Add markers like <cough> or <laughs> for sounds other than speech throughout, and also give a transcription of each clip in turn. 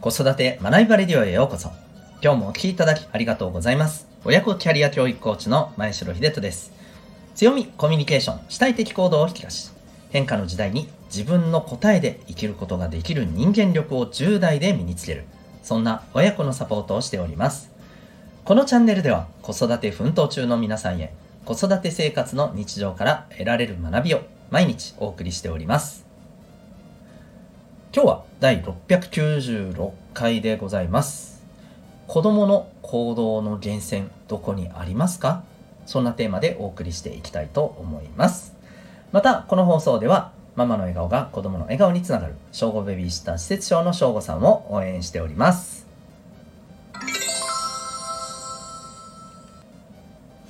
子育て学びバレディオへようこそ。今日もお聴きいただきありがとうございます。親子キャリア教育コーチの前城秀人です。強み、コミュニケーション、主体的行動を引き出し、変化の時代に自分の答えで生きることができる人間力を10代で身につける。そんな親子のサポートをしております。このチャンネルでは子育て奮闘中の皆さんへ子育て生活の日常から得られる学びを毎日お送りしております。今日は第696回でございます。子供の行動の源泉どこにありますか？そんなテーマでお送りしていきたいと思います。また、この放送ではママの笑顔が子供の笑顔につながる小5ベビーシッター施設長の正吾さんを応援しております。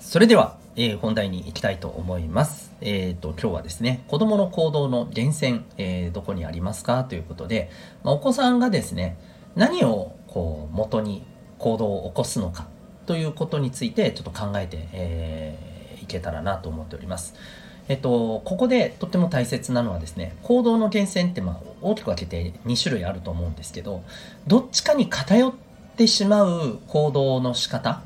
それでは、えー本題に行きたいと思います。えっ、と、今日はですね、子供の行動の源泉、えーどこにありますか？ということで、まあ、お子さんがですね、何をこう元に行動を起こすのか？ということについてちょっと考えて、えーいけたらなと思っております。えっと、ここでとっても大切なのはですね、行動の源泉ってまあ大きく分けて2種類あると思うんですけど、どっちかに偏ってしまう行動の仕方、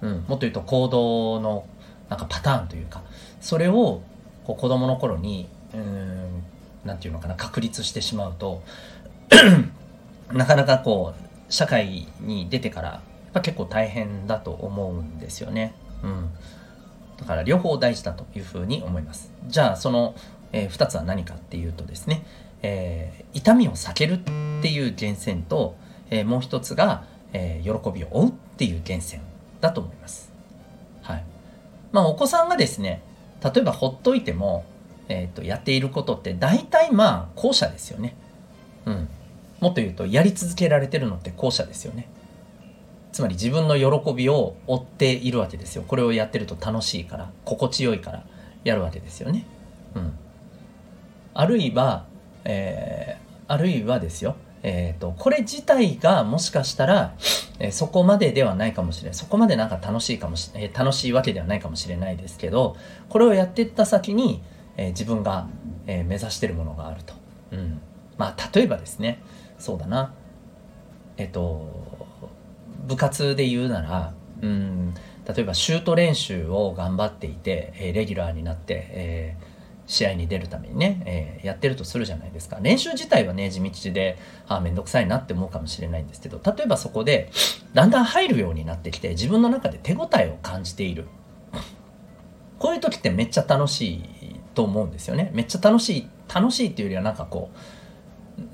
うん、もっと言うと行動のなんかパターンというか、それをこう子供の頃に、うん、なんていうのかな、確立してしまうと、<clears throat> なかなかこう、社会に出てから、やっぱ結構大変だと思うんですよね。うん。だから両方大事だというふうに思います。じゃあその、え2つは何かっていうとですね、えー痛みを避けるっていう源泉と、えーもう一つが、え喜びを追うっていう源泉だと思います。はい。まあお子さんがですね、例えばほっといても、えー、とやっていることって大体まあ後者ですよね。うん。もっと言うとやり続けられてるのって後者ですよね。つまり自分の喜びを追っているわけですよ。これをやってると楽しいから、心地よいからやるわけですよね。うん。あるいは、えーあるいはですよ。えっ、と、これ自体がもしかしたら、えーそこまでではないかもしれない。そこまでなんか楽しいかもし、えー楽しいわけではないかもしれないですけど、これをやっていった先に、え自分が、え目指してるものがあると。うん。まあ、例えばですね、そうだな。えっ、と、部活で言うなら、うん、例えばシュート練習を頑張っていて、えレギュラーになって、えー試合に出るためにね、えーやってるとするじゃないですか。練習自体はね地道であ面倒くさいなって思うかもしれないんですけど例えばそこでだんだん入るようになってきて自分の中で手応えを感じている。こういう時ってめっちゃ楽しいと思うんですよね。めっちゃ楽しい楽しいっていうよりはなんかこ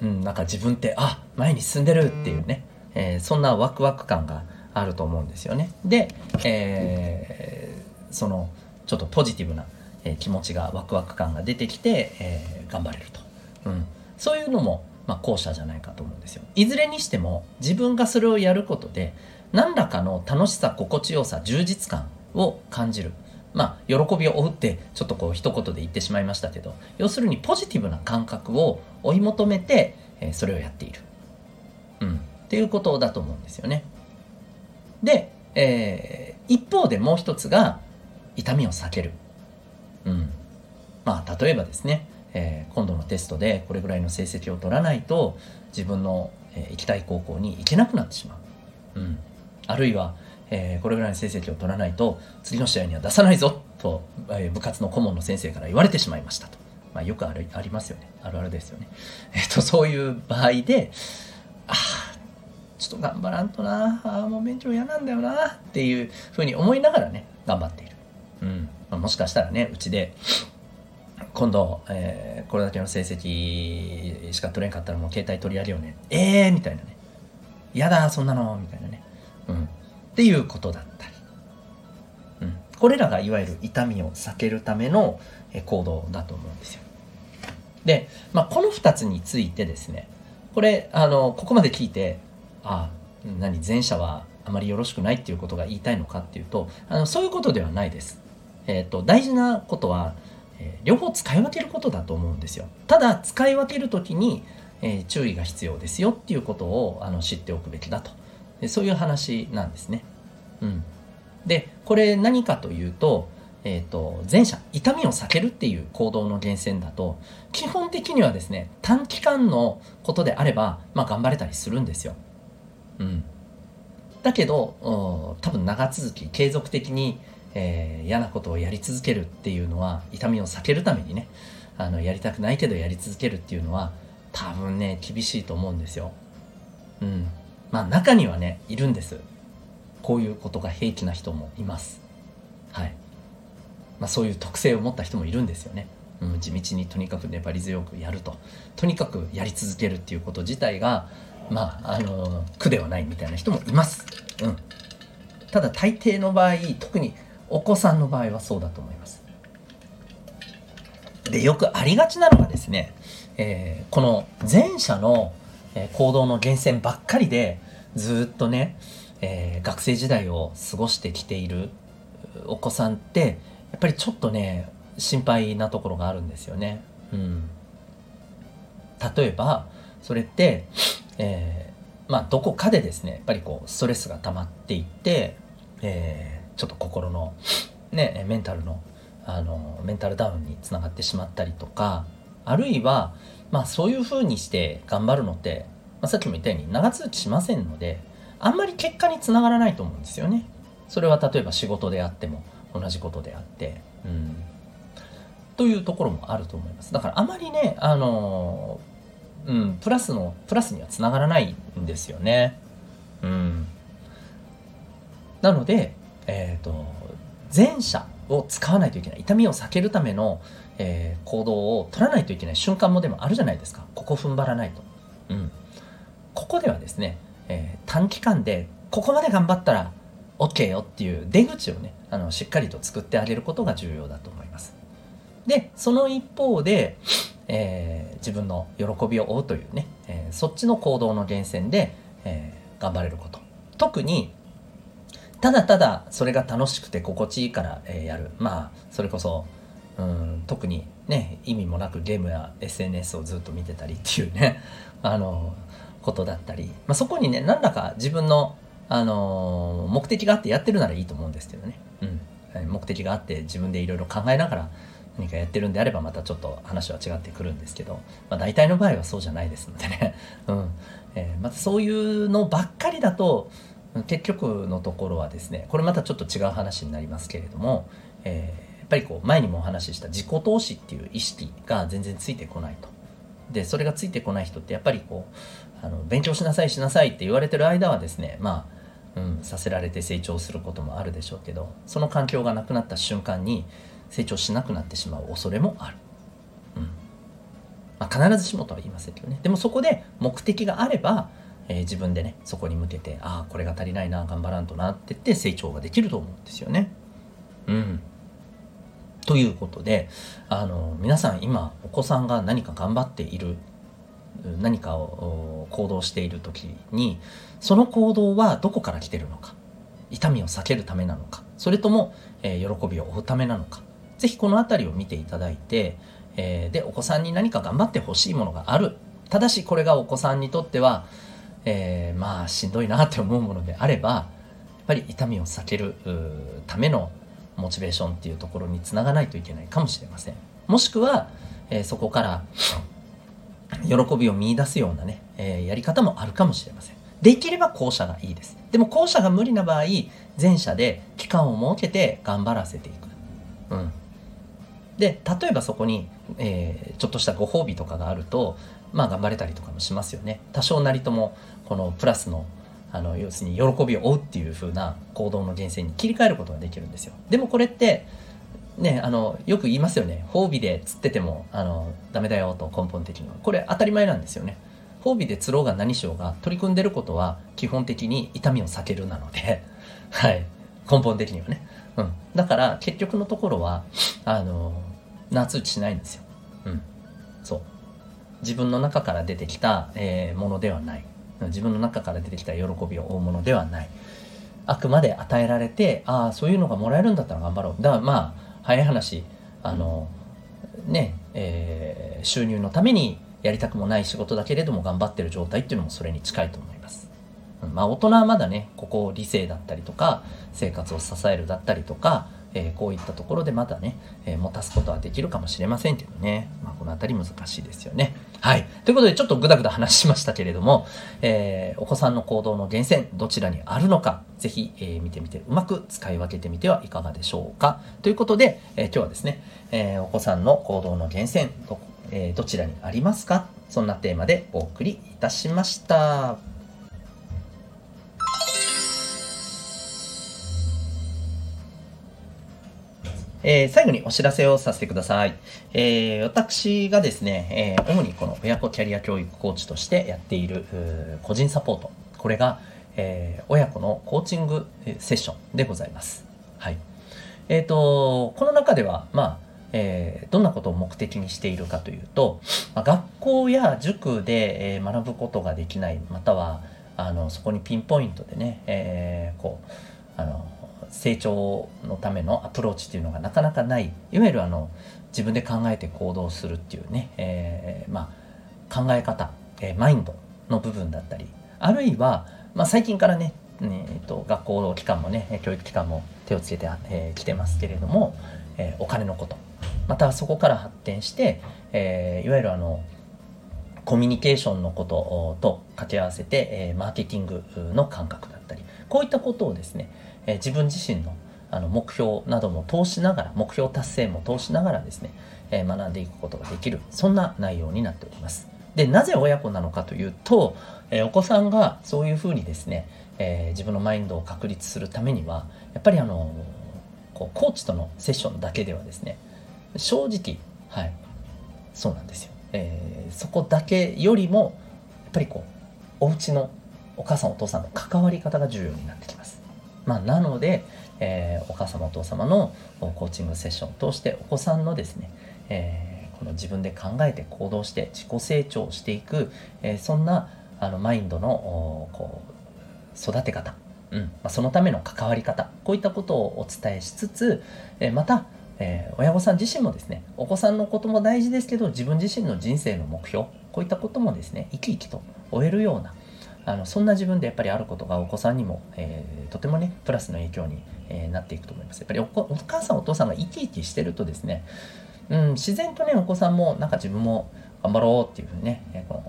う、うん、なんか自分ってあ前に進んでるっていうね、えーそんなワクワク感があると思うんですよね。で、えーそのちょっとポジティブな、えー気持ちがワクワク感が出てきて、えー頑張れると、うん、そういうのも、まあ、後者じゃないかと思うんですよ。いずれにしても自分がそれをやることで何らかの楽しさ心地よさ充実感を感じる。まあ喜びを追うってちょっとこう一言で言ってしまいましたけど要するにポジティブな感覚を追い求めて、えーそれをやっている、うん、っていうことだと思うんですよね。で、えー一方でもう一つが痛みを避ける。うん、まあ例えばですね、えー今度のテストでこれぐらいの成績を取らないと自分の、えー行きたい高校に行けなくなってしまう、うん、あるいは、えーこれぐらいの成績を取らないと次の試合には出さないぞと、え部活の顧問の先生から言われてしまいましたと、まあ、よくあるありますよね。あるあるですよね、えっとそういう場合でああちょっと頑張らんとなあもう勉強嫌なんだよなっていうふうに思いながらね頑張ってまあ、もしかしたらねうちで今度、えーこれだけの成績しか取れんかったらもう携帯取り上げようね。えー、みたいなね。やだそんなの。みたいなね。うん。っていうことだったり、うん、これらがいわゆる痛みを避けるための行動だと思うんですよ。で、まあ、この2つについてですね。これあのここまで聞いてあ何前者はあまりよろしくないっていうことが言いたいのかっていうとあのそういうことではないです。えー、と大事なことは、えー両方使い分けることだと思うんですよ。ただ使い分ける時に、えー注意が必要ですよっていうことをあの知っておくべきだとでそういう話なんですね。うん、でこれ何かというとえっ、ー、と、前者、痛みを避けるっていう行動の源泉だと、基本的にはですね、短期間のことであれば、まあ頑張れたりするんですよ。うん。だけど、多分長続き、継続的に、えー、嫌なことをやり続けるっていうのは、痛みを避けるためにね、あの、やりたくないけどやり続けるっていうのは、多分ね、厳しいと思うんですよ。うん。まあ中にはね、いるんです。こういうことが平気な人もいます。はい。まあ、そういう特性を持った人もいるんですよね。うん、地道にとにかく粘り強くやるととにかくやり続けるっていうこと自体がまああの苦ではないみたいな人もいます。うん、ただ大抵の場合特にお子さんの場合はそうだと思います。でよくありがちなのがですね、えー、この前者の行動の源泉ばっかりでずっとね、えー、学生時代を過ごしてきているお子さんってやっぱりちょっとね心配なところがあるんですよね。うん、例えばそれって、えー、まあどこかでですねやっぱりこうストレスが溜まっていって、え、ちょっと心のねメンタルのあのメンタルダウンにつながってしまったりとかあるいはまあそういうふうにして頑張るのって、まあ、さっきも言ったように長続きしませんのであんまり結果につながらないと思うんですよね。それは例えば仕事であっても同じことであって、うん、というところもあると思います。だからあまりね、あのうん、プラスの、プラスにはつながらないんですよね。うん。なので、え、ー、と、前者を使わないといけない。痛みを避けるための、えー、行動を取らないといけない瞬間もでもあるじゃないですか。ここ踏ん張らないと。うん。ここではですね、えー、短期間でここまで頑張ったら OK よっていう出口をねあのしっかりと作ってあげることが重要だと思いますでその一方で、えー、自分の喜びを追うというね、え、そっちの行動の源泉で、え、頑張れること特にただただそれが楽しくて心地いいから、えやるまあそれこそうん特にね意味もなくゲームや SNS をずっと見てたりっていうね <laughs> あのことだったり、まあ、そこにね何らか自分のあの目的があってやってるならいいと思うんですけどね。うん。目的があって自分でいろいろ考えながら何かやってるんであればまたちょっと話は違ってくるんですけど、まあ、大体の場合はそうじゃないですのでね。<laughs> うん。えー、またそういうのばっかりだと、結局のところはですね、これまたちょっと違う話になりますけれども、えー、やっぱりこう前にもお話しした自己投資っていう意識が全然ついてこないと。で、それがついてこない人ってやっぱりこう、あの勉強しなさいしなさいって言われてる間はですね、まあ、うん、させられて成長することもあるでしょうけどその環境がなくなった瞬間に成長しなくなってしまう恐れもある、うん。まあ、必ずしもとは言いませんけどね。でもそこで目的があれば、えー、自分でねそこに向けてああこれが足りないな頑張らんとなって言って成長ができると思うんですよね。うん。ということであの皆さん今お子さんが何か頑張っている何かを行動している時にその行動はどこから来てるのか痛みを避けるためなのかそれとも、えー、喜びを追うためなのか是非この辺りを見ていただいて、えー、でお子さんに何か頑張ってほしいものがある。ただしこれがお子さんにとっては、えー、まあしんどいなって思うものであればやっぱり痛みを避けるためのモチベーションっていうところにつながないといけないかもしれませんもしくは、えそこから喜びを見出すようなね、えー、やり方もあるかもしれません。できれば後者がいいです。でも後者が無理な場合、前者で期間を設けて頑張らせていく。うん。で、例えばそこに、えー、ちょっとしたご褒美とかがあると、まあ頑張れたりとかもしますよね。多少なりとも、このプラスの、あの、要するに喜びを追うっていう風な行動の源泉に切り替えることができるんですよ。でもこれって、ね、あの、よく言いますよね。褒美で釣ってても、あの、ダメだよと根本的には。これ当たり前なんですよね。褒美で釣ろうが何しようが取り組んでることは基本的に痛みを避けるなので、<laughs> はい。根本的にはね。うん。だから結局のところは、あの、夏打ちしないんですよ。うん。そう。自分の中から出てきた、えー、ものではない。自分の中から出てきた喜びを追うものではない。あくまで与えられて、ああ、そういうのがもらえるんだったら頑張ろう。だからまあ、早い話あのねえー、収入のためにやりたくもない仕事だけれども頑張ってる状態っていうのもそれに近いと思います。まあ大人はまだね、ここ理性だったりとか、生活を支えるだったりとか、えー、こういったところでまたね、えー、持たすことはできるかもしれませんけどね。まあ、このあたり難しいですよね。はい。ということで、ちょっとぐだぐだ話しましたけれども、えー、お子さんの行動の源泉、どちらにあるのか、ぜひ、え見てみて、うまく使い分けてみてはいかがでしょうか。ということで、え今日はですね、えお子さんの行動の源泉、ど、えどちらにありますか？そんなテーマでお送りいたしました。えー、最後にお知らせをさせてください。えー、私がですね、えー、主にこの親子キャリア教育コーチとしてやっている個人サポート。これが、え親子のコーチングセッションでございます。はい。えっ、と、この中では、まあ、えどんなことを目的にしているかというと、まあ、学校や塾で、え学ぶことができない、または、あの、そこにピンポイントでね、えこう、あの、成長のためのアプローチっていうのがなかなかない。いわゆるあの自分で考えて行動するっていうね、えー、まあ、考え方、えー、マインドの部分だったりあるいは、まあ、最近からね、えーと、学校機関もね教育機関も手をつけてき、えー、てますけれども、えお金のことまたそこから発展して、えいわゆるあのコミュニケーションのことと掛け合わせて、えマーケティングの感覚だったりこういったことをですねえ自分自身のあの目標なども通しながら目標達成も通しながらですね、え学んでいくことができるそんな内容になっております。でなぜ親子なのかというと、えお子さんがそういうふうにですね、え自分のマインドを確立するためにはやっぱりあのこうコーチとのセッションだけではですね正直はいそうなんですよ、え、そこだけよりもやっぱりこうお家のお母さんお父さんの関わり方が重要になってきます。まあ、なので、えー、お母様お父様のコーチングセッションを通してお子さんのですね、えー、この自分で考えて行動して自己成長していく、えー、そんなあのマインドのこう育て方、うんまあ、そのための関わり方こういったことをお伝えしつつ、えまたえ、親御さん自身もですねお子さんのことも大事ですけど自分自身の人生の目標こういったこともですね生き生きと終えるようなあのそんな自分でやっぱりあることがお子さんにも、えー、とてもねプラスの影響に、えー、なっていくと思います。やっぱりおお母さんお父さんが生き生きしてるとですね、うん、自然とねお子さんもなんか自分も頑張ろうっていうふうにね、えー、こ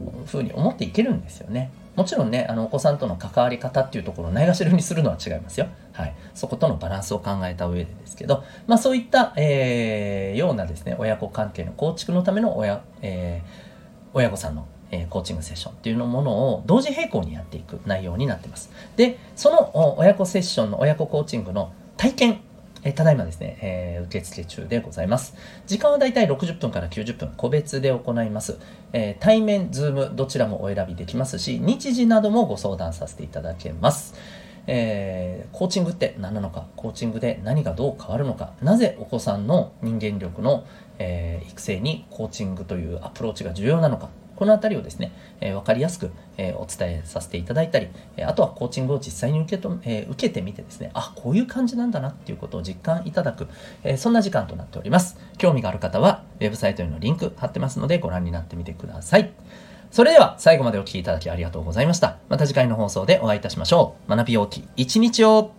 のふうに思っていけるんですよね。もちろんねあのお子さんとの関わり方っていうところをないがしろにするのは違いますよ。はい、そことのバランスを考えた上でですけど、まあ、そういった、えー、ようなですね親子関係の構築のための親,、えー、親御さんのえコーチングセッションっていうのものを同時並行にやっていく内容になってます。で、その親子セッションの親子コーチングの体験、えただいまですね、えー、受付中でございます。時間はだいたい60分から90分、個別で行います。えー、対面、ズーム、どちらもお選びできますし、日時などもご相談させていただけます。えー、コーチングって何なのか、コーチングで何がどう変わるのか、なぜお子さんの人間力の、え、育成にコーチングというアプローチが重要なのか、このあたりをですね、えー、分かりやすく、えー、お伝えさせていただいたり、えあとはコーチングを実際に受けと、え受けてみてですね、あ、こういう感じなんだなっていうことを実感いただく、えそんな時間となっております。興味がある方は、ウェブサイトへのリンク貼ってますのでご覧になってみてください。それでは最後までお聴きいただきありがとうございました。また次回の放送でお会いいたしましょう。学び大きい一日を